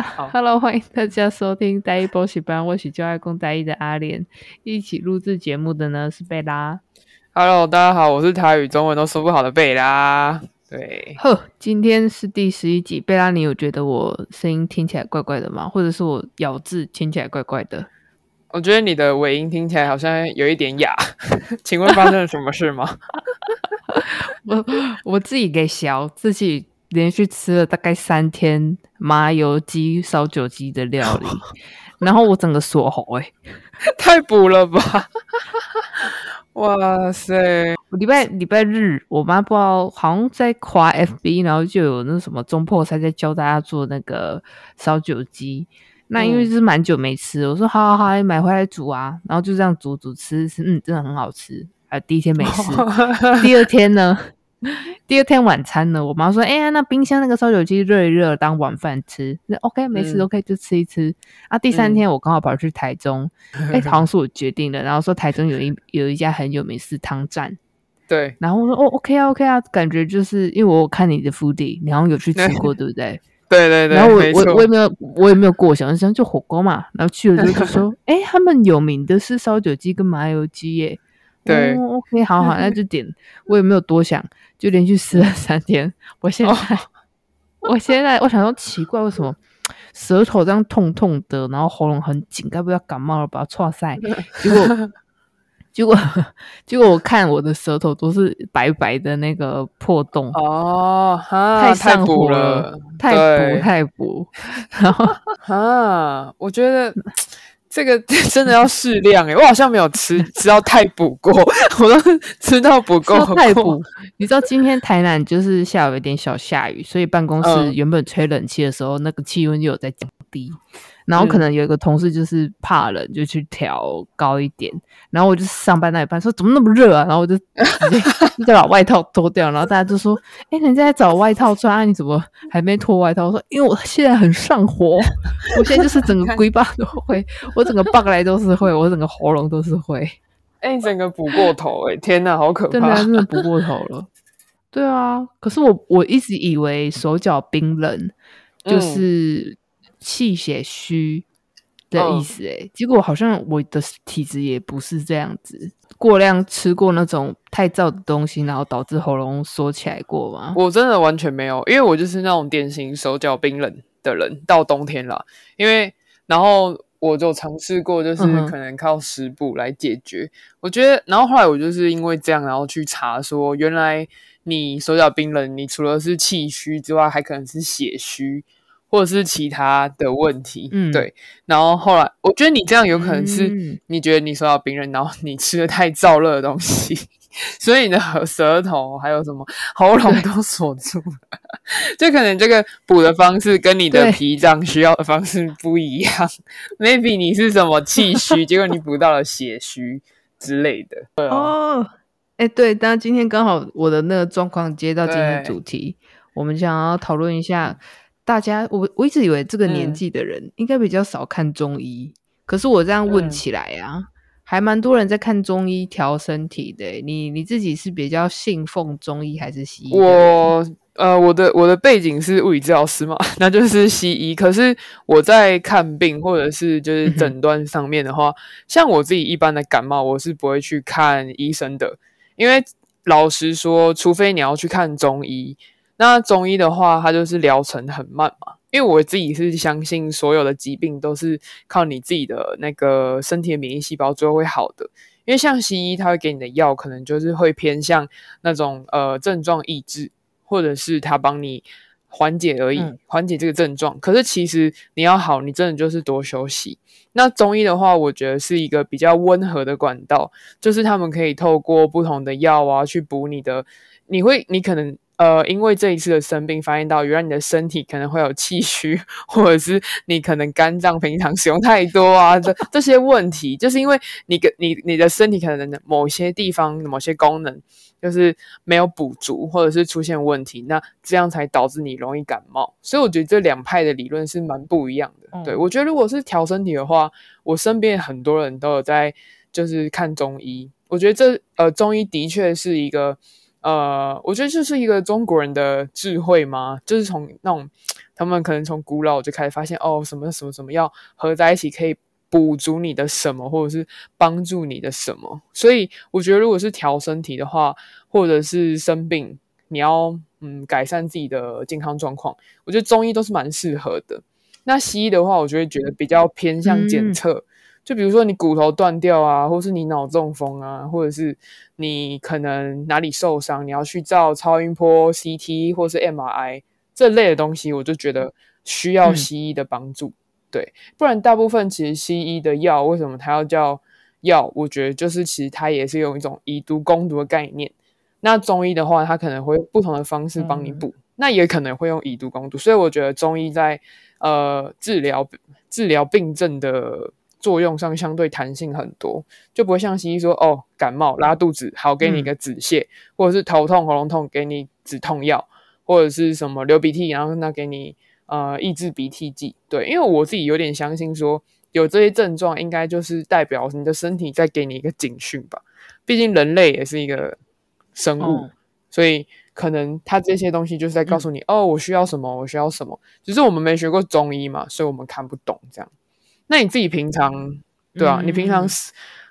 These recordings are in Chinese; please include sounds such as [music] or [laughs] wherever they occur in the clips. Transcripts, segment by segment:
哈喽，[laughs] 欢迎大家收听《大一补习班》，我是就爱公大一的阿莲，一起录制节目的呢是贝拉。Hello，大家好，我是台语中文都说不好的贝拉。对，呵，今天是第十一集，贝拉，你有觉得我声音听起来怪怪的吗？或者是我咬字听起来怪怪的？我觉得你的尾音听起来好像有一点哑，[laughs] 请问发生了什么事吗？[laughs] 我我自己给小自己。连续吃了大概三天麻油鸡烧酒鸡的料理，[laughs] 然后我整个锁喉哎，[laughs] 太补了吧！[laughs] 哇塞！礼拜礼拜日，我妈不知道好像在夸 FB，然后就有那什么中破才在教大家做那个烧酒鸡。那因为是蛮久没吃，我说好好好，买回来煮啊，然后就这样煮煮吃吃，嗯，真的很好吃。啊，第一天没吃，第二天呢？第二天晚餐呢，我妈说：“哎、欸、呀，那冰箱那个烧酒鸡热一热当晚饭吃。那 OK，没事、嗯、OK，就吃一吃。啊，第三天我刚好跑去台中，[laughs] 哎、嗯欸，好像是我决定的。然后说台中有一 [laughs] 有一家很有名是汤站，对。然后我说：哦，OK 啊，OK 啊，感觉就是因为我看你的 foodie，你好像有去吃过，[laughs] 对不对？对对对。然后我我我也没有我也没有过想想就火锅嘛。然后去了之后就说：哎、欸，他们有名的是烧酒鸡跟麻油鸡耶。”对、哦、，OK，好好，那就点。我也没有多想，就连续吃了三天。我现在，哦、我现在，我想说奇怪，为什么舌头这样痛痛的，然后喉咙很紧，该不要感冒了吧？剉赛，结果，结果，[laughs] 结果我看我的舌头都是白白的那个破洞哦，太上火了，太补太补，[laughs] 然后啊，我觉得。这个 [laughs] 真的要适量诶，我好像没有吃吃到太补过，我都吃到不够太补。你知道今天台南就是下午有点小下雨，所以办公室原本吹冷气的时候，嗯、那个气温就有在降低。然后可能有一个同事就是怕冷，就去调高一点。然后我就上班那一半说怎么那么热啊？然后我就直接 [laughs] 就把外套脱掉。然后大家就说：“哎，人家在找外套穿，啊、你怎么还没脱外套？”我说：“因为我现在很上火，我现在就是整个龟巴都会，我整个爆来都是会，我整个喉咙都是会。”哎，你整个补过头哎！天哪，好可怕！真的真 [laughs] 的补过头了。对啊，可是我我一直以为手脚冰冷就是。嗯气血虚的意思哎，结果好像我的体质也不是这样子。过量吃过那种太燥的东西，然后导致喉咙缩起来过吗？我真的完全没有，因为我就是那种典型手脚冰冷的人。到冬天了，因为然后我就尝试过，就是可能靠食补来解决。嗯、我觉得，然后后来我就是因为这样，然后去查说，原来你手脚冰冷，你除了是气虚之外，还可能是血虚。或者是其他的问题，嗯，对。然后后来，我觉得你这样有可能是你觉得你手脚冰人，然后你吃了太燥热的东西，[laughs] 所以你的舌头还有什么喉咙都锁住了。[laughs] 就可能这个补的方式跟你的脾脏需要的方式不一样。Maybe 你是什么气虚，结果你补到了血虚之类的。对哦，哎，对，但今天刚好我的那个状况接到今天主题，我们想要讨论一下。大家，我我一直以为这个年纪的人应该比较少看中医，嗯、可是我这样问起来啊，嗯、还蛮多人在看中医调身体的。你你自己是比较信奉中医还是西医？我呃，我的我的背景是物理治疗师嘛，[laughs] 那就是西医。可是我在看病或者是就是诊断上面的话，嗯、像我自己一般的感冒，我是不会去看医生的，因为老实说，除非你要去看中医。那中医的话，它就是疗程很慢嘛，因为我自己是相信所有的疾病都是靠你自己的那个身体的免疫细胞最后会好的。因为像西医，它会给你的药可能就是会偏向那种呃症状抑制，或者是它帮你缓解而已，嗯、缓解这个症状。可是其实你要好，你真的就是多休息。那中医的话，我觉得是一个比较温和的管道，就是他们可以透过不同的药啊去补你的，你会你可能。呃，因为这一次的生病，发现到原来你的身体可能会有气虚，或者是你可能肝脏平常使用太多啊，这这些问题，就是因为你跟你你的身体可能某些地方某些功能就是没有补足，或者是出现问题，那这样才导致你容易感冒。所以我觉得这两派的理论是蛮不一样的。嗯、对，我觉得如果是调身体的话，我身边很多人都有在就是看中医，我觉得这呃中医的确是一个。呃，我觉得就是一个中国人的智慧嘛，就是从那种他们可能从古老就开始发现，哦，什么什么什么要合在一起可以补足你的什么，或者是帮助你的什么。所以我觉得，如果是调身体的话，或者是生病，你要嗯改善自己的健康状况，我觉得中医都是蛮适合的。那西医的话，我就会觉得比较偏向检测。嗯就比如说你骨头断掉啊，或是你脑中风啊，或者是你可能哪里受伤，你要去照超音波、CT 或是 MRI 这类的东西，我就觉得需要西医的帮助。嗯、对，不然大部分其实西医的药为什么它要叫药？我觉得就是其实它也是用一种以毒攻毒的概念。那中医的话，它可能会不同的方式帮你补，嗯、那也可能会用以毒攻毒。所以我觉得中医在呃治疗治疗病症的。作用上相对弹性很多，就不会像西医说哦，感冒拉肚子好给你一个止泻，嗯、或者是头痛喉咙痛给你止痛药，或者是什么流鼻涕，然后那给你呃抑制鼻涕剂。对，因为我自己有点相信说有这些症状，应该就是代表你的身体在给你一个警讯吧。毕竟人类也是一个生物，哦、所以可能他这些东西就是在告诉你、嗯、哦，我需要什么，我需要什么。只是我们没学过中医嘛，所以我们看不懂这样。那你自己平常对啊，嗯、你平常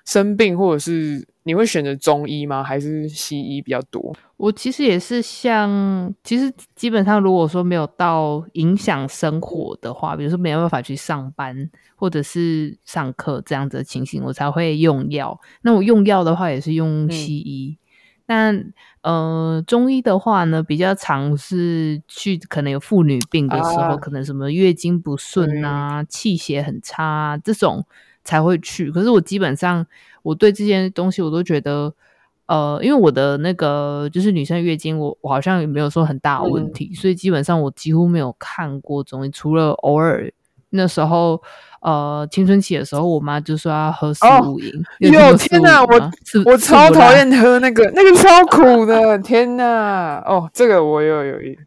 生病或者是你会选择中医吗？还是西医比较多？我其实也是像，其实基本上如果说没有到影响生活的话，比如说没有办法去上班或者是上课这样子的情形，我才会用药。那我用药的话也是用西医。嗯但呃，中医的话呢，比较常是去可能有妇女病的时候，啊、可能什么月经不顺啊、气血很差、啊、这种才会去。可是我基本上我对这些东西我都觉得，呃，因为我的那个就是女生月经我，我我好像也没有说很大的问题，嗯、所以基本上我几乎没有看过中医，除了偶尔那时候。呃，青春期的时候，我妈就说要喝四物饮。哟天哪，我我超讨厌喝那个，那个 [laughs] 超苦的，天哪！哦，这个我有有一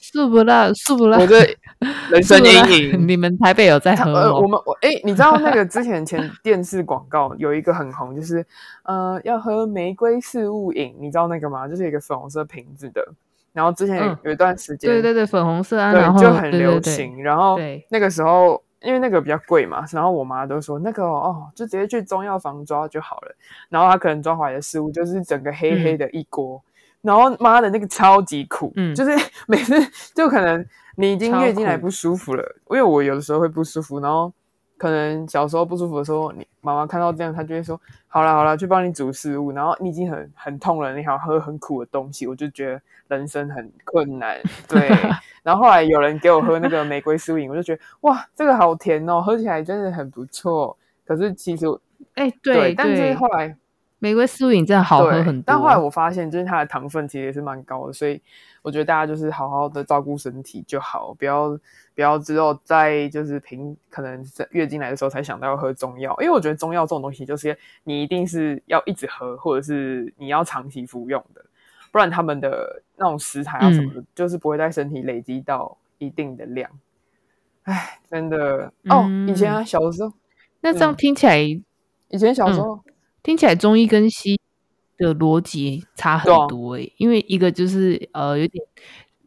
素不辣，素不辣，我的 [laughs] 人生阴影。你们台北有在喝吗？呃，我们我哎，你知道那个 [laughs] 之前前电视广告有一个很红，就是呃要喝玫瑰四物饮，你知道那个吗？就是一个粉红色瓶子的，然后之前有一段时间，对对对，粉红色啊，对，就很流行。然后那个时候。因为那个比较贵嘛，然后我妈都说那个哦，就直接去中药房抓就好了。然后她可能抓回来的食物就是整个黑黑的一锅，嗯、然后妈的那个超级苦，嗯，就是每次 [laughs] 就可能你已经月经来不舒服了，因为我有的时候会不舒服，然后可能小时候不舒服的时候，你妈妈看到这样，她就会说好了好了，去帮你煮食物。然后你已经很很痛了，你还要喝很苦的东西，我就觉得人生很困难，对。[laughs] 然后后来有人给我喝那个玫瑰四物饮，我就觉得哇，这个好甜哦，喝起来真的很不错。可是其实，哎、欸，对，对，但是后来玫瑰四物饮真的好喝很多。但后来我发现，就是它的糖分其实也是蛮高的，所以我觉得大家就是好好的照顾身体就好，不要不要只有在就是平可能在月经来的时候才想到要喝中药，因为我觉得中药这种东西就是你一定是要一直喝，或者是你要长期服用的。不然他们的那种食材啊什么的，嗯、就是不会在身体累积到一定的量。唉，真的、嗯、哦，以前啊小的时候，那这样听起来，以前小时候、嗯、听起来中医跟西医的逻辑差很多诶、欸，啊、因为一个就是呃有点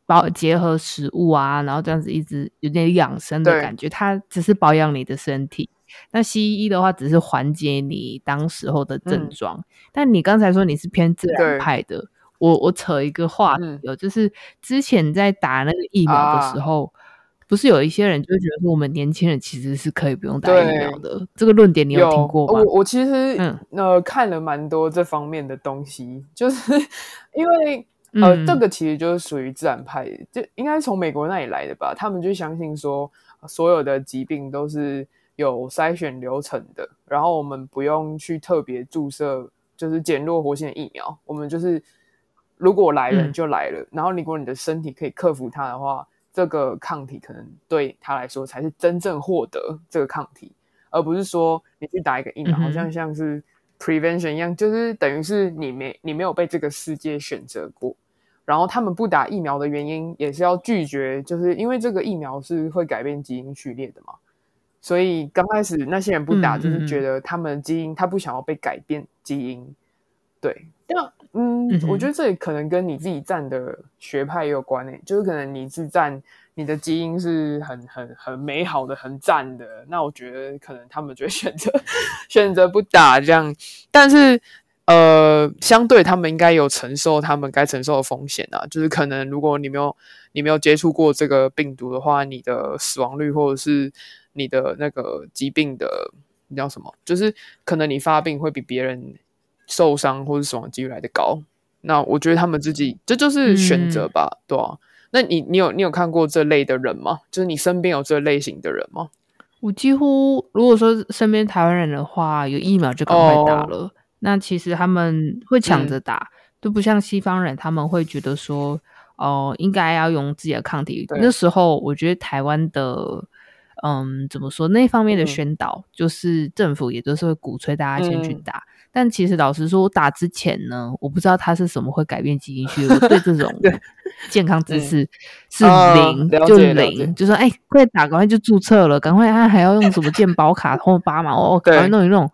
保结合食物啊，然后这样子一直有点养生的感觉，它只是保养你的身体。那西医的话只是缓解你当时候的症状，嗯、但你刚才说你是偏自然派的。我我扯一个话题，有、嗯、就是之前在打那个疫苗的时候，啊、不是有一些人就觉得说我们年轻人其实是可以不用打疫苗的，这个论点你有听过吗？我我其实、嗯、呃看了蛮多这方面的东西，就是 [laughs] 因为呃、嗯、这个其实就是属于自然派，就应该是从美国那里来的吧，他们就相信说所有的疾病都是有筛选流程的，然后我们不用去特别注射就是减弱活性的疫苗，我们就是。如果来了就来了，嗯、然后如果你的身体可以克服它的话，这个抗体可能对他来说才是真正获得这个抗体，而不是说你去打一个疫苗，嗯、好像像是 prevention 一样，就是等于是你没你没有被这个世界选择过。然后他们不打疫苗的原因也是要拒绝，就是因为这个疫苗是会改变基因序列的嘛。所以刚开始那些人不打，就是觉得他们基因他不想要被改变基因，对，对嗯，嗯我觉得这也可能跟你自己站的学派也有关诶、欸，就是可能你是站你的基因是很很很美好的、很赞的，那我觉得可能他们就会选择选择不打这样，但是。呃，相对他们应该有承受他们该承受的风险啊，就是可能如果你没有你没有接触过这个病毒的话，你的死亡率或者是你的那个疾病的你叫什么，就是可能你发病会比别人受伤或者死亡几率来的高。那我觉得他们自己这就，是选择吧，嗯、对啊。那你你有你有看过这类的人吗？就是你身边有这类型的人吗？我几乎如果说身边台湾人的话，有疫苗就赶快打了。哦那其实他们会抢着打，都、嗯、不像西方人，他们会觉得说，哦、呃，应该要用自己的抗体。那时候我觉得台湾的，嗯，怎么说那方面的宣导，嗯、就是政府也都是会鼓吹大家先去打。嗯、但其实老实说，我打之前呢，我不知道它是什么会改变基因序，我对这种健康知识是零，嗯、就零，就说哎，快打，赶快就注册了，赶快他还要用什么健保卡或八码，哦，赶快弄一弄。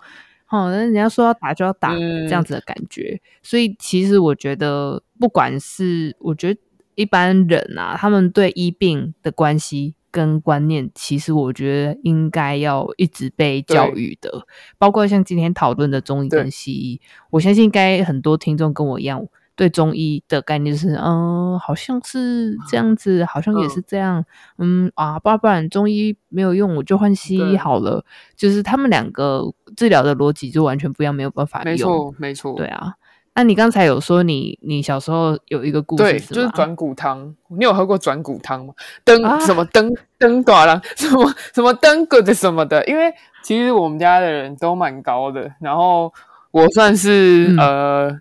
哦，那人家说要打就要打，嗯、这样子的感觉。所以其实我觉得，不管是我觉得一般人啊，他们对医病的关系跟观念，其实我觉得应该要一直被教育的。包括像今天讨论的中医跟西医，我相信应该很多听众跟我一样。对中医的概念就是，嗯，好像是这样子，好像也是这样，嗯，嗯啊，不然中医没有用，我就换西医好了。就是他们两个治疗的逻辑就完全不一样，没有办法用。没错，没错。对啊，那你刚才有说你你小时候有一个故事，对，就是转骨汤。你有喝过转骨汤吗？登、啊、什么登登短了？什么什么登个的什么的？因为其实我们家的人都蛮高的，然后我算是、嗯、呃。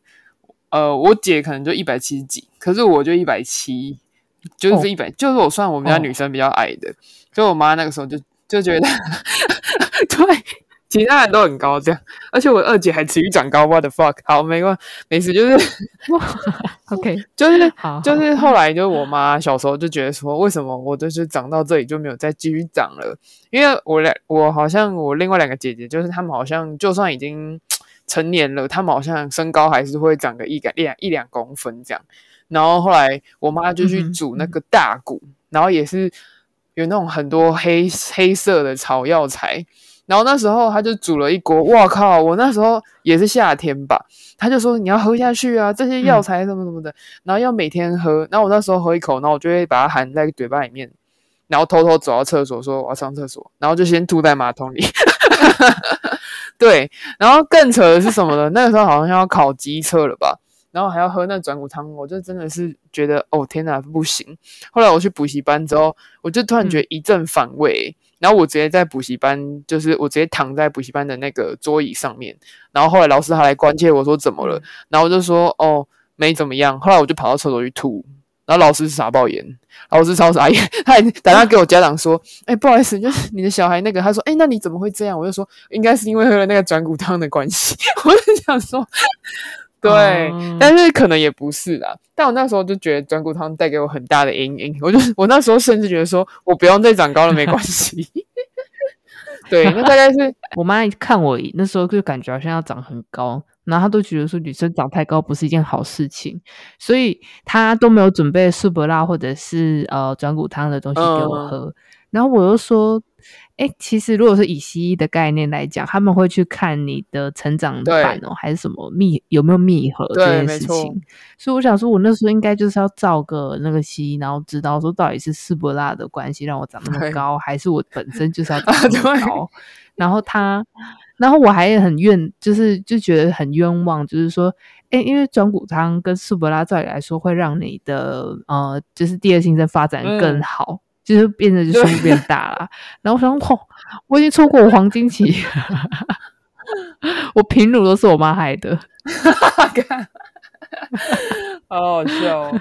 呃，我姐可能就一百七十几，可是我就一百七，就是一百，就是我算我们家女生比较矮的，所以、哦、我妈那个时候就就觉得，[laughs] 对，其他人都很高这样，而且我二姐还持续长高，what the fuck？好，没关系，没事，就是，[laughs] OK，[laughs] 就是好就是后来就是我妈小时候就觉得说，为什么我就是长到这里就没有再继续长了？因为我两我好像我另外两个姐姐，就是她们好像就算已经。成年了，她们好像身高还是会长个一两 [laughs] 一两公分这样。然后后来我妈就去煮那个大骨，然后也是有那种很多黑黑色的草药材。然后那时候他就煮了一锅，哇靠！我那时候也是夏天吧，他就说你要喝下去啊，这些药材什么什么的，嗯、然后要每天喝。然后我那时候喝一口，然后我就会把它含在嘴巴里面，然后偷偷走到厕所说我要上厕所，然后就先吐在马桶里。[laughs] 对，然后更扯的是什么呢？那个时候好像要考机车了吧，然后还要喝那转骨汤，我就真的是觉得哦天哪，不行！后来我去补习班之后，我就突然觉得一阵反胃，嗯、然后我直接在补习班，就是我直接躺在补习班的那个桌椅上面，然后后来老师还来关切我说怎么了，然后我就说哦没怎么样，后来我就跑到厕所去吐。然后老师傻爆眼，老师超傻眼，他还打电话给我家长说：“哎，不好意思，就是你的小孩那个。”他说：“哎，那你怎么会这样？”我就说：“应该是因为喝了那个转骨汤的关系。[laughs] ”我就想说，对，嗯、但是可能也不是啦。但我那时候就觉得转骨汤带给我很大的阴影，我就 [laughs] 我那时候甚至觉得说我不用再长高了，没关系。[laughs] 对，那大概是 [laughs] 我妈一看我那时候就感觉好像要长很高。然后她都觉得说女生长太高不是一件好事情，所以她都没有准备素不辣或者是呃转骨汤的东西给我喝。嗯、然后我又说，哎，其实如果是以西医的概念来讲，他们会去看你的成长板哦，对还是什么密有没有密合这件事情。所以我想说，我那时候应该就是要照个那个西医，然后知道说到底是斯伯拉的关系让我长那么高，还是我本身就是要 [laughs] 长那么高。然后他。然后我还很怨，就是就觉得很冤枉，就是说，哎，因为转骨汤跟斯伯拉照理来说会让你的呃，就是第二性征发展更好，嗯、就是变得就胸部变大了。然后我想，哦，我已经错过我黄金期，我平乳都是我妈害的，[laughs] 好好笑、哦。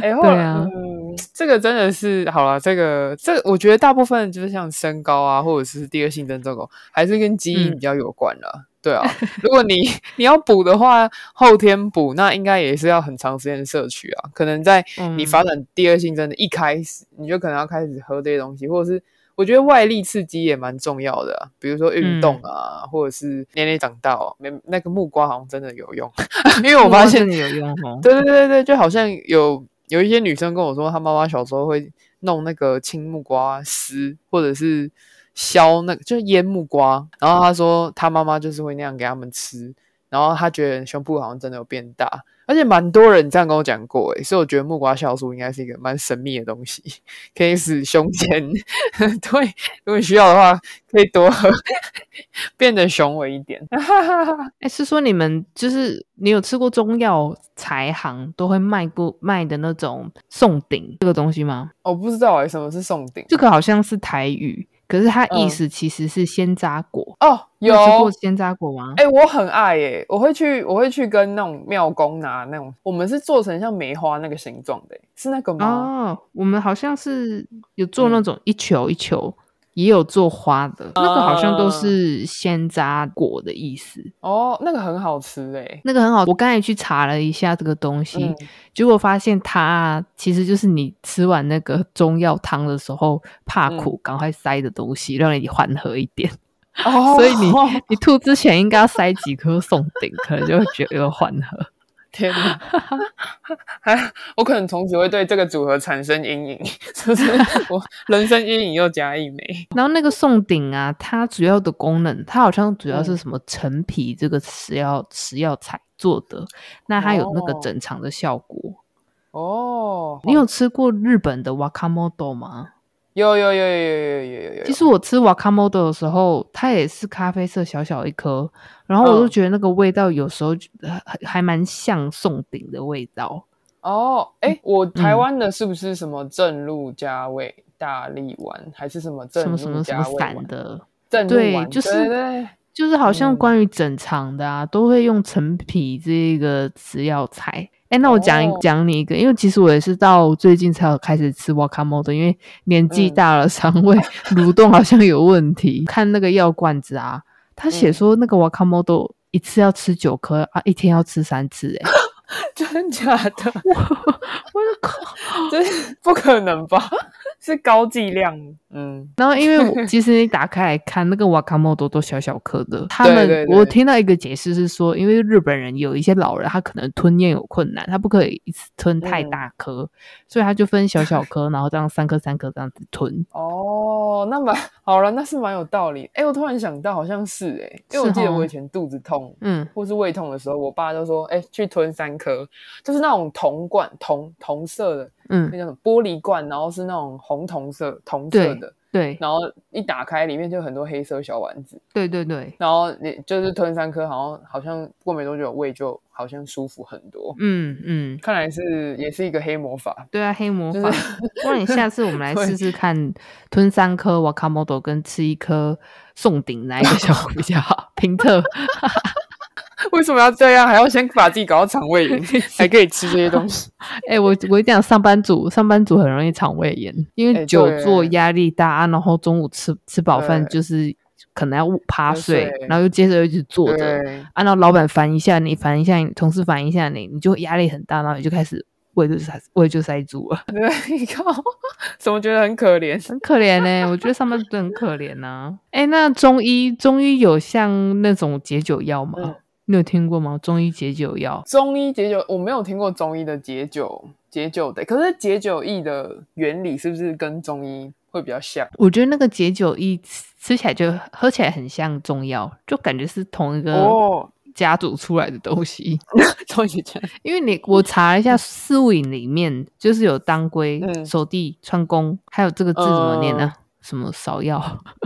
哎，[laughs] 欸、对啊，嗯，这个真的是好了，这个这个、我觉得大部分就是像身高啊，或者是第二性征这种，还是跟基因比较有关了。嗯、对啊，如果你你要补的话，后天补，那应该也是要很长时间摄取啊。可能在你发展第二性征的一开始，嗯、你就可能要开始喝这些东西，或者是我觉得外力刺激也蛮重要的，比如说运动啊，嗯、或者是年龄长大哦。没那个木瓜好像真的有用，[laughs] 因为我发现有用哦。[laughs] 对对对对，就好像有有一些女生跟我说，她妈妈小时候会弄那个青木瓜丝，或者是削那个就是腌木瓜，然后他说他妈妈就是会那样给他们吃，然后他觉得胸部好像真的有变大。而且蛮多人这样跟我讲过，诶，所以我觉得木瓜酵素应该是一个蛮神秘的东西，[laughs] 可以使胸前，[laughs] 对，如果需要的话，可以多喝，[laughs] 变得雄伟一点。哎，是说你们就是你有吃过中药材行都会卖过卖的那种送鼎这个东西吗？我不知道诶，什么是送鼎？这个好像是台语。可是它意思其实是鲜榨果、嗯、哦，有，有吃过鲜榨果吗？哎、欸，我很爱耶、欸，我会去，我会去跟那种庙公拿那种，我们是做成像梅花那个形状的，是那个吗？哦，我们好像是有做那种一球一球。嗯也有做花的，那个好像都是鲜榨果的意思。哦，那个很好吃诶，那个很好。我刚才去查了一下这个东西，嗯、结果发现它其实就是你吃完那个中药汤的时候怕苦，赶、嗯、快塞的东西，让你缓和一点。哦，所以你 [laughs] 你吐之前应该要塞几颗松顶，可能就会觉得有缓和。天哪！[laughs] 我可能从此会对这个组合产生阴影，[laughs] 是不是？我人生阴影又加一枚。然后那个宋鼎啊，它主要的功能，它好像主要是什么陈皮这个食药食药材做的，那它有那个整肠的效果。哦，你有吃过日本的 Wakamoto 吗？有有有有有有有有有。其实我吃 Wakamoto 的时候，它也是咖啡色小小一颗，然后我就觉得那个味道有时候还还蛮像宋鼎的味道。哦，哎，我台湾的是不是什么正露加味大力丸，还是什么正露加味什么什么散的？对，就是就是好像关于整肠的啊，都会用陈皮这个食药材。哎，那我讲一讲你一个，因为其实我也是到最近才有开始吃 Wakamoto，因为年纪大了，肠胃蠕动好像有问题。看那个药罐子啊，他写说那个 Wakamoto 一次要吃九颗啊，一天要吃三次，哎，[laughs] 真假的？[laughs] 我的靠，这 [laughs] 不可能吧？是高剂量，嗯，然后因为我其实你打开来看，那个瓦卡莫多都小小颗的。他们我听到一个解释是说，因为日本人有一些老人，他可能吞咽有困难，他不可以一次吞太大颗，嗯、所以他就分小小颗，然后这样三颗三颗这样子吞。哦，那蛮好了，那是蛮有道理。哎，我突然想到，好像是哎、欸，因为我记得我以前肚子痛，嗯，或是胃痛的时候，我爸就说，哎，去吞三颗，就是那种铜罐，铜铜色的。嗯，那种玻璃罐，然后是那种红铜色、铜色的，对，然后一打开，里面就很多黑色小丸子，对对对，然后你就是吞三颗，好像好像过没多久胃就好像舒服很多，嗯嗯，看来是也是一个黑魔法，对啊，黑魔法。那、就是、[laughs] 你下次我们来试试看，吞三颗瓦卡莫多跟吃一颗宋鼎，哪一个效果 [laughs] 比较好？评特。[laughs] 为什么要这样？还要先把自己搞到肠胃炎，[laughs] 才可以吃这些东西？[laughs] 哎、欸，我我跟你讲，上班族上班族很容易肠胃炎，因为久坐压力大，欸、然后中午吃吃饱饭就是可能要趴睡，然后又接着又一直坐着，按照、啊、老板烦一下你，烦一下你，同事烦一下你，你就压力很大，然后你就开始胃就塞胃就塞住了。对，你靠，怎么觉得很可怜？很可怜呢、欸，我觉得上班族很可怜呐、啊。哎、欸，那中医中医有像那种解酒药吗？嗯你有听过吗？中医解酒药？中医解酒，我没有听过中医的解酒解酒的。可是解酒液的原理是不是跟中医会比较像？我觉得那个解酒液吃起来就喝起来很像中药，就感觉是同一个家族出来的东西。[laughs] 中医讲，因为你我查了一下，四物饮里面就是有当归、熟地、川芎，还有这个字怎么念呢？嗯什么芍药？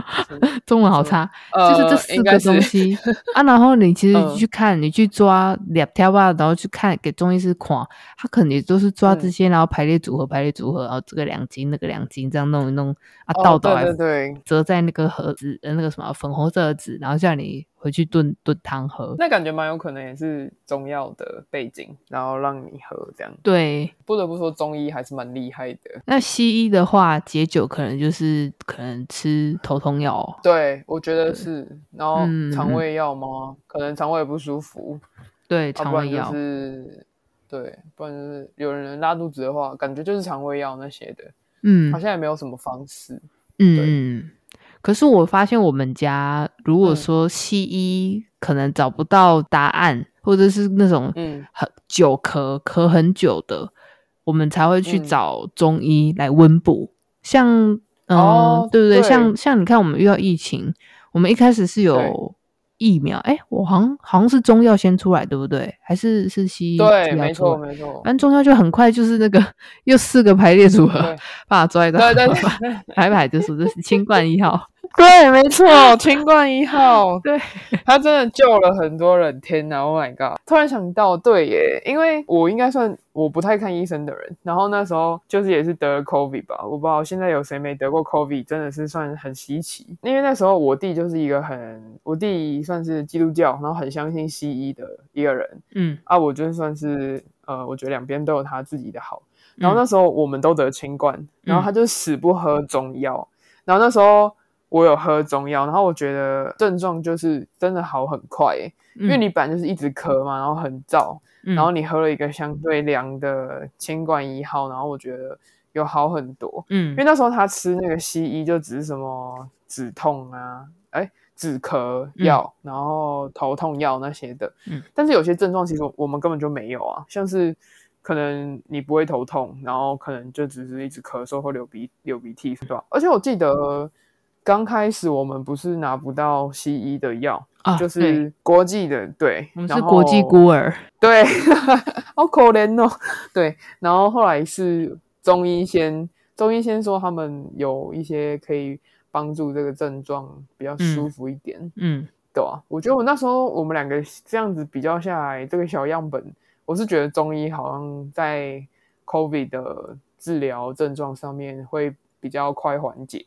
[laughs] 中文好差，呃、就是这四个东西啊。然后你其实 [laughs] 去看，嗯、你去抓两条吧，然后去看给中医师看，他肯定都是抓这些，嗯、然后排列组合，排列组合，然后这个两斤，那个两斤，这样弄一弄啊，倒倒来，折在那个盒子，呃，那个什么粉红色的纸，然后叫你。回去炖炖汤喝，那感觉蛮有可能也是中药的背景，然后让你喝这样。对，不得不说中医还是蛮厉害的。那西医的话，解酒可能就是可能吃头痛药。对，我觉得是。然后肠胃药吗？嗯、可能肠胃不舒服。对，肠胃药。是，对，不然就是有人拉肚子的话，感觉就是肠胃药那些的。嗯，好像也没有什么方式。嗯，可是我发现我们家如果说西医可能找不到答案，嗯、或者是那种很久咳咳很久的，我们才会去找中医来温补。嗯、像嗯，哦、对不对？对像像你看，我们遇到疫情，我们一开始是有。疫苗，哎，我好像好像是中药先出来，对不对？还是是西医？对，没错没错。反正中药就很快，就是那个 [laughs] 又四个排列组合，对把它拽到，对对对，排排就是这是清冠一号。对，没错，清冠一号，对，他真的救了很多人。天哪，Oh my god！突然想到，对耶，因为我应该算我不太看医生的人，然后那时候就是也是得了 COVID 吧，我不知道现在有谁没得过 COVID，真的是算很稀奇。因为那时候我弟就是一个很，我弟算是基督教，然后很相信西医的一个人，嗯，啊，我就算是呃，我觉得两边都有他自己的好。然后那时候我们都得清冠，然后他就死不喝中药，然后那时候。我有喝中药，然后我觉得症状就是真的好很快，欸，嗯、因为你本来就是一直咳嘛，然后很燥，嗯、然后你喝了一个相对凉的清冠一号，然后我觉得有好很多。嗯，因为那时候他吃那个西医就只是什么止痛啊，哎，止咳药，嗯、然后头痛药那些的。嗯，但是有些症状其实我们根本就没有啊，像是可能你不会头痛，然后可能就只是一直咳嗽或流鼻流鼻涕，是吧？而且我记得。刚开始我们不是拿不到西医的药，啊、就是国际的，对，我们是国际孤儿，对，[laughs] 好可怜哦，对，然后后来是中医先，中医先说他们有一些可以帮助这个症状比较舒服一点，嗯，嗯对啊，我觉得我那时候我们两个这样子比较下来，这个小样本，我是觉得中医好像在 COVID 的治疗症状上面会比较快缓解。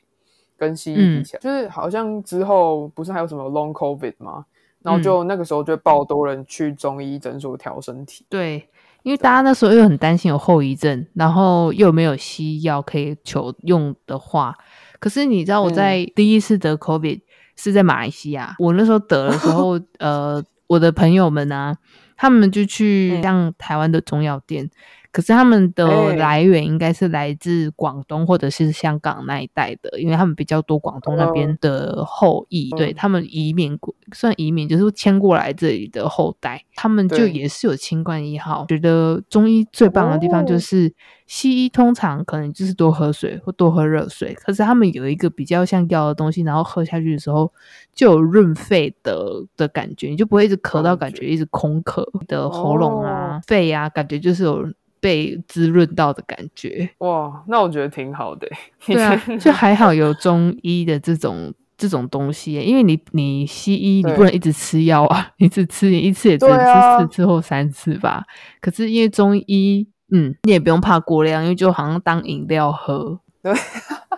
跟西医比起来，嗯、就是好像之后不是还有什么 Long COVID 吗？然后就那个时候就爆多人去中医诊所调身体。对，因为大家那时候又很担心有后遗症，然后又没有西药可以求用的话。可是你知道我在第一次得 COVID 是在马来西亚，嗯、我那时候得的时候，[laughs] 呃，我的朋友们啊，他们就去像台湾的中药店。可是他们的来源应该是来自广东或者是香港那一带的，因为他们比较多广东那边的后裔，嗯、对他们移民过，算移民就是迁过来这里的后代，他们就也是有清冠一号。觉得中医最棒的地方就是，西医通常可能就是多喝水或多喝热水，可是他们有一个比较像药的东西，然后喝下去的时候就有润肺的的感觉，你就不会一直咳到感觉一直空咳，你的喉咙啊、哦、肺啊，感觉就是有。被滋润到的感觉哇，那我觉得挺好的。对啊，[laughs] 就还好有中医的这种这种东西，因为你你西医你不能一直吃药啊，[laughs] 你只吃你一次也只能吃四次或三次吧。啊、可是因为中医，嗯，你也不用怕过量，因为就好像当饮料喝。对，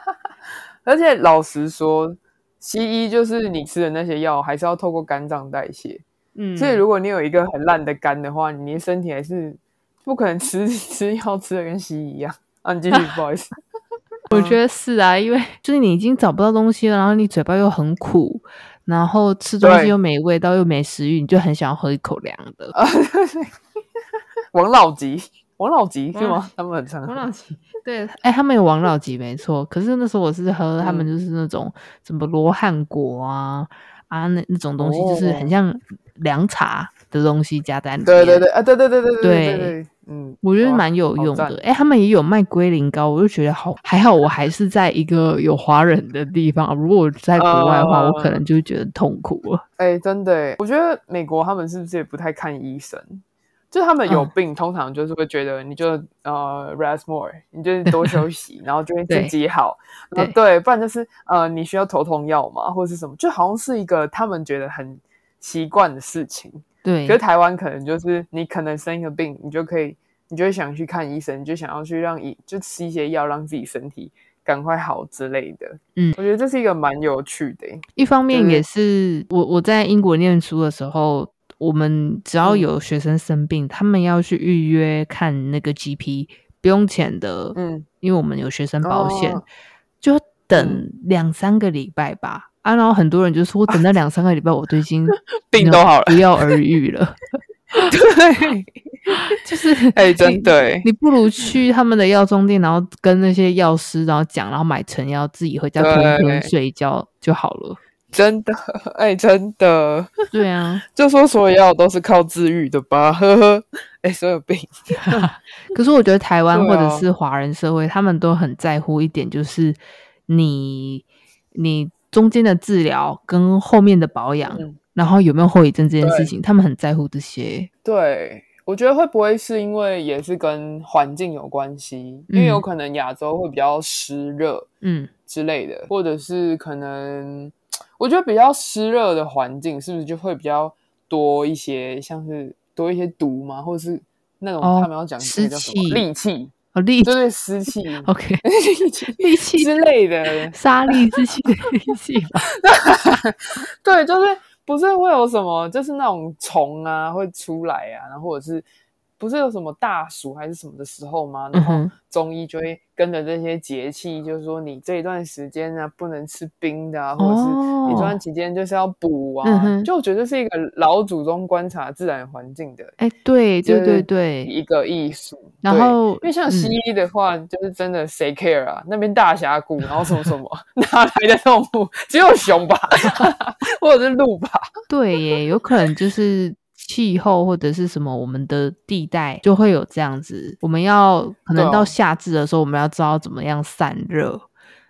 [laughs] 而且老实说，西医就是你吃的那些药，还是要透过肝脏代谢。嗯，所以如果你有一个很烂的肝的话，你的身体还是。不可能吃 [laughs] 吃药吃的跟西医一样啊！你继续，[laughs] 不好意思。[laughs] 我觉得是啊，因为就是你已经找不到东西了，然后你嘴巴又很苦，然后吃东西又没味道，又没食欲，你就很想要喝一口凉的。王老吉，王老吉是吗？他们很常喝。王老吉，对，哎、欸，他们有王老吉没错。可是那时候我是喝他们就是那种什么罗汉果啊啊那那种东西，就是很像凉茶的东西加在里面。对对对啊，对对对对对对，对。嗯，我觉得蛮有用的。哎、欸，他们也有卖龟苓膏，我就觉得好还好，我还是在一个有华人的地方。如果我在国外的话，呃、我可能就会觉得痛苦了。哎、欸，真的，我觉得美国他们是不是也不太看医生？就他们有病，嗯、通常就是会觉得你就呃 rest more，你就多休息，[laughs] 然后就会自己好。对，对，不然就是呃你需要头痛药嘛，或者是什么，就好像是一个他们觉得很习惯的事情。对，可是台湾可能就是你可能生一个病，你就可以，你就会想去看医生，你就想要去让医，就吃一些药，让自己身体赶快好之类的。嗯，我觉得这是一个蛮有趣的。一方面也是，就是、我我在英国念书的时候，我们只要有学生生病，嗯、他们要去预约看那个 GP，不用钱的。嗯，因为我们有学生保险，哦、就等两三个礼拜吧。啊，然后很多人就说，我等了两三个礼拜，我都已经 [laughs] 病都好了，[laughs] 不药而愈了。[laughs] 对，就是哎、欸，真的，你不如去他们的药妆店，然后跟那些药师，然后讲，然后买成药，自己回家吞吞睡觉就好了。真的，哎、欸，真的，对啊，就说所有药都是靠治愈的吧，呵呵，哎、欸，所有病。可是我觉得台湾或者是华人社会，啊、他们都很在乎一点，就是你你中间的治疗跟后面的保养，嗯、然后有没有后遗症这件事情，他们很在乎这些。对，我觉得会不会是因为也是跟环境有关系？嗯、因为有可能亚洲会比较湿热，嗯之类的，嗯、或者是可能。我觉得比较湿热的环境，是不是就会比较多一些，像是多一些毒嘛？或者是那种他们要讲湿气、戾气哦，力就是，湿气，[laughs] OK，力 [laughs] 气、戾气之类的，沙粒之气的 [laughs] 力气吧。对，就是不是会有什么，就是那种虫啊会出来啊，然后或者是。不是有什么大暑还是什么的时候吗？然后中医就会跟着这些节气，就是说你这一段时间呢不能吃冰的啊，或者是你这段期间就是要补啊。哦、就我觉得是一个老祖宗观察自然环境的，哎，对对对对，一个艺术。然后因为像西医的话，嗯、就是真的谁 care 啊？那边大峡谷，然后什么什么 [laughs] 哪来的动物？只有熊吧，[laughs] 或者是鹿吧？对耶，有可能就是。气候或者是什么，我们的地带就会有这样子。我们要可能到夏至的时候，我们要知道怎么样散热。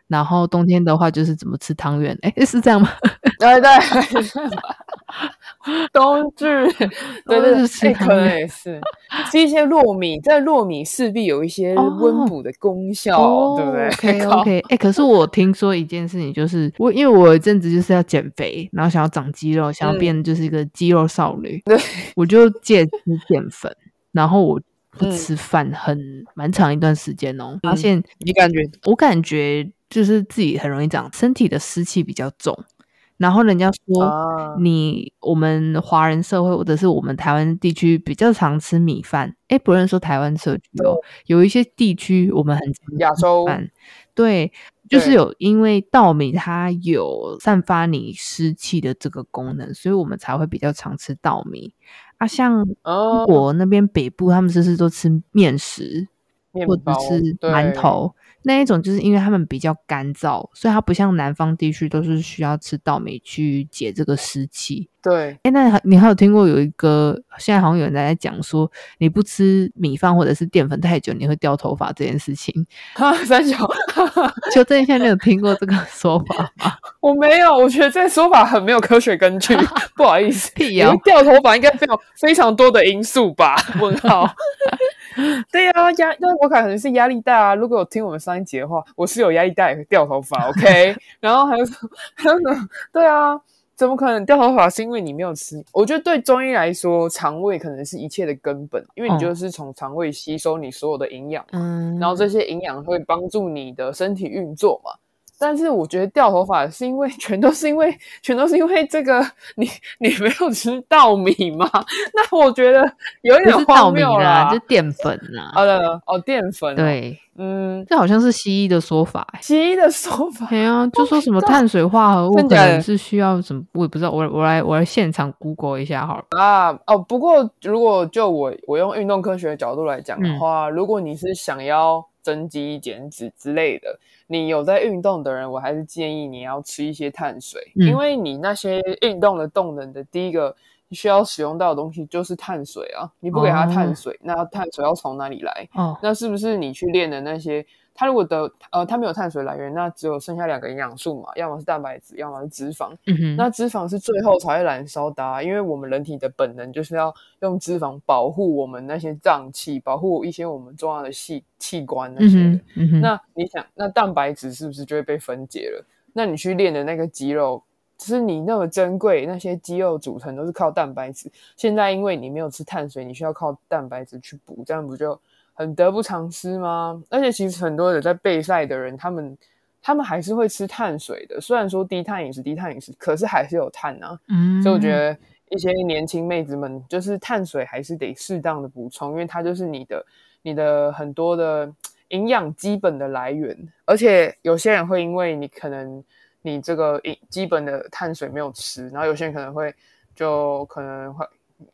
哦、然后冬天的话，就是怎么吃汤圆。哎，是这样吗？[laughs] 对对。[laughs] 冬至，对对是，可能也是吃一些糯米，在糯米势必有一些温补的功效，哦、对不对？OK [laughs] OK，哎、欸，可是我听说一件事情，就是我因为我有一阵子就是要减肥，然后想要长肌肉，想要变就是一个肌肉少女，对、嗯，我就戒吃淀粉，然后我不吃饭很蛮长一段时间哦，发现你感觉，我感觉就是自己很容易长，身体的湿气比较重。然后人家说，你我们华人社会或者是我们台湾地区比较常吃米饭，哎，不能说台湾社区哦，有一些地区我们很常吃亚洲饭，对，就是有因为稻米它有散发你湿气的这个功能，所以我们才会比较常吃稻米啊。像中国那边北部，他们是不是都吃面食，或者是馒头？那一种就是因为他们比较干燥，所以它不像南方地区都是需要吃稻米去解这个湿气。对，哎，那你还有听过有一个现在好像有人在讲说，你不吃米饭或者是淀粉太久，你会掉头发这件事情？[laughs] 哈，三小，就这一下你有听过这个说法吗？[laughs] 我没有，我觉得这个说法很没有科学根据，[laughs] 不好意思。辟谣，掉头发应该非常非常多的因素吧？问号。对啊，压那我可能是压力大啊。如果有听我们上一集的话，我是有压力大也会掉头发，OK。然后还有什么？还有呢？对啊，怎么可能掉头发？是因为你没有吃？我觉得对中医来说，肠胃可能是一切的根本，因为你就是从肠胃吸收你所有的营养，嗯，然后这些营养会帮助你的身体运作嘛。但是我觉得掉头发是因为 [laughs] 全都是因为全都是因为这个 [laughs] 你你没有吃稻米吗？[laughs] 那我觉得有一点荒谬啦，就淀粉啦。哦哦，淀粉。对，嗯，这好像是西医的说法。西医的说法，对啊，就说什么碳水化合物可能是需要什么，我也不知道。我我来我来现场 Google 一下好了。啊哦，不过如果就我我用运动科学的角度来讲的话，如果你是想要增肌减脂之类的。你有在运动的人，我还是建议你要吃一些碳水，嗯、因为你那些运动的动能的第一个需要使用到的东西就是碳水啊，你不给他碳水，哦、那碳水要从哪里来？哦，那是不是你去练的那些？它如果的呃，它没有碳水来源，那只有剩下两个营养素嘛，要么是蛋白质，要么是脂肪。嗯哼，那脂肪是最后才会燃烧的啊，因为我们人体的本能就是要用脂肪保护我们那些脏器，保护一些我们重要的器器官那些的。嗯哼，嗯，那你想，那蛋白质是不是就会被分解了？那你去练的那个肌肉，就是你那么珍贵，那些肌肉组成都是靠蛋白质。现在因为你没有吃碳水，你需要靠蛋白质去补，这样不就？很得不偿失吗？而且其实很多人在备赛的人，他们他们还是会吃碳水的。虽然说低碳饮食，低碳饮食，可是还是有碳啊。嗯，所以我觉得一些年轻妹子们，就是碳水还是得适当的补充，因为它就是你的你的很多的营养基本的来源。而且有些人会因为你可能你这个基本的碳水没有吃，然后有些人可能会就可能会。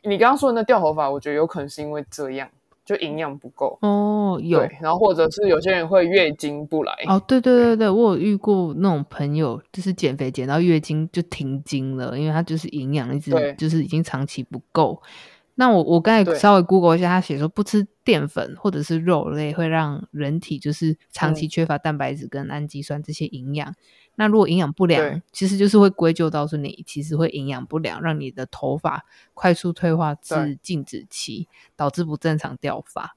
你刚刚说的那掉头发，我觉得有可能是因为这样。就营养不够哦，有，然后或者是有些人会月经不来哦，对对对对，我有遇过那种朋友，就是减肥减到月经就停经了，因为他就是营养一直就是已经长期不够。那我我刚才稍微 Google 一下，他写说不吃淀粉或者是肉类会让人体就是长期缺乏蛋白质跟氨基酸这些营养。嗯、那如果营养不良，其实就是会归咎到说你其实会营养不良，让你的头发快速退化至静止期，导致不正常掉发。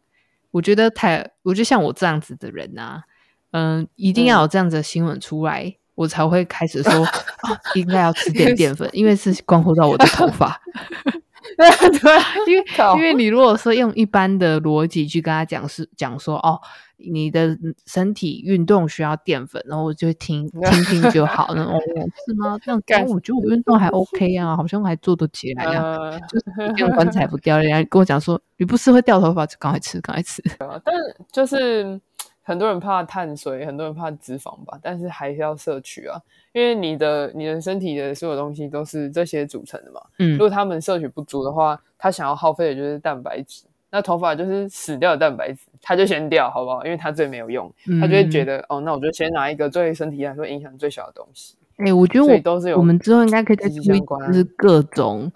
我觉得太，我觉得像我这样子的人啊，嗯，一定要有这样子的新闻出来，嗯、我才会开始说啊，[laughs] 应该要吃点淀粉，因为是关乎到我的头发。[laughs] 对 [laughs] 对，因为因为你如果说用一般的逻辑去跟他讲是讲说哦，你的身体运动需要淀粉，然后我就听 [laughs] 听听就好。那哦，是吗？这样干，我觉得我运动还 OK 啊，好像还做得起来啊，呃、就是用棺材不掉。人家跟我讲说，你不是会掉头发，就赶快吃，赶快吃。但就是。很多人怕碳水，很多人怕脂肪吧，但是还是要摄取啊，因为你的你的身体的所有东西都是这些组成的嘛。嗯，如果他们摄取不足的话，他想要耗费的就是蛋白质。那头发就是死掉的蛋白质，他就先掉，好不好？因为他最没有用，嗯、他就会觉得哦，那我就先拿一个对身体来说影响最小的东西。哎、欸，我觉得我都是有，我们之后应该可以再出一就是各种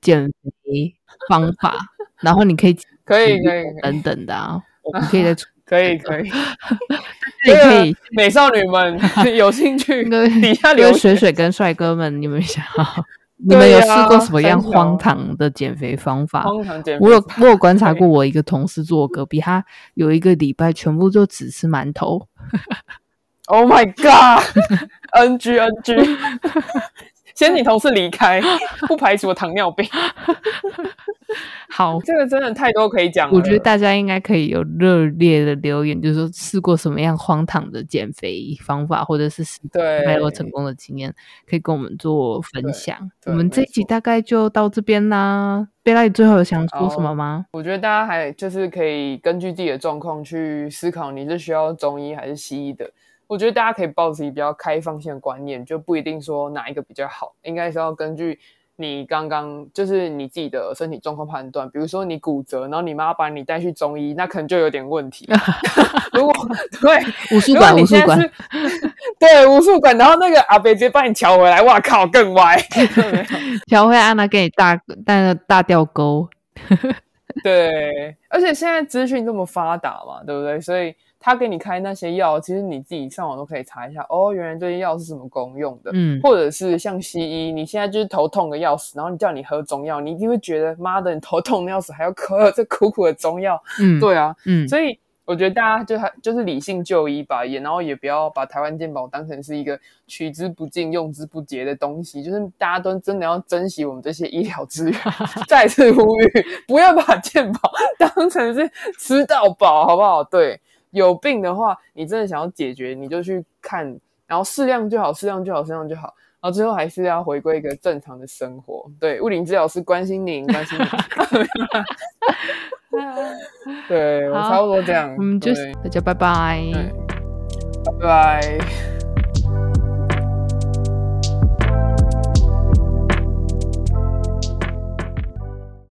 减肥方法，[laughs] 然后你可以可以可以等等的啊，我们可以再出。可以 [laughs] 可以，可以，美少女们有兴趣，[laughs] [laughs] 底下留水水跟帅哥们，你们想，你们有试过什么样荒唐的减肥方法？荒唐减肥，我有我有观察过，我一个同事坐我隔壁，他有一个礼拜全部就只吃馒头。Oh my god！NG NG，先你同事离开，[laughs] 不排除我糖尿病。[laughs] 好，这个真的太多可以讲了。我觉得大家应该可以有热烈的留言，就是说试过什么样荒唐的减肥方法，或者是对还有成功的经验，可以跟我们做分享。我们这一集大概就到这边啦。贝拉，你最后有想说什么吗？我觉得大家还就是可以根据自己的状况去思考，你是需要中医还是西医的。我觉得大家可以抱持比较开放性的观念，就不一定说哪一个比较好，应该是要根据。你刚刚就是你自己的身体状况判断，比如说你骨折，然后你妈把你带去中医，那可能就有点问题。[laughs] 如果对武术馆，武术馆，对武术馆，然后那个阿伯直接把你调回来，哇靠，更歪，[laughs] 调回来，那给你大大大吊钩。[laughs] 对，而且现在资讯这么发达嘛，对不对？所以。他给你开那些药，其实你自己上网都可以查一下。哦，原来这些药是什么功用的？嗯，或者是像西医，你现在就是头痛的要死，然后你叫你喝中药，你一定会觉得妈的，你头痛的要死，还要喝这苦苦的中药。嗯，对啊，嗯，所以我觉得大家就还就是理性就医吧，也然后也不要把台湾健保当成是一个取之不尽、用之不竭的东西，就是大家都真的要珍惜我们这些医疗资源。[laughs] 再次呼吁，不要把健保 [laughs] 当成是吃到饱，好不好？对。有病的话，你真的想要解决，你就去看，然后适量就好，适量就好，适量就好，然后最后还是要回归一个正常的生活。对，物理治疗师关心您，关心您。[laughs] 对，我差不多这样，嗯，就大家拜拜，拜拜。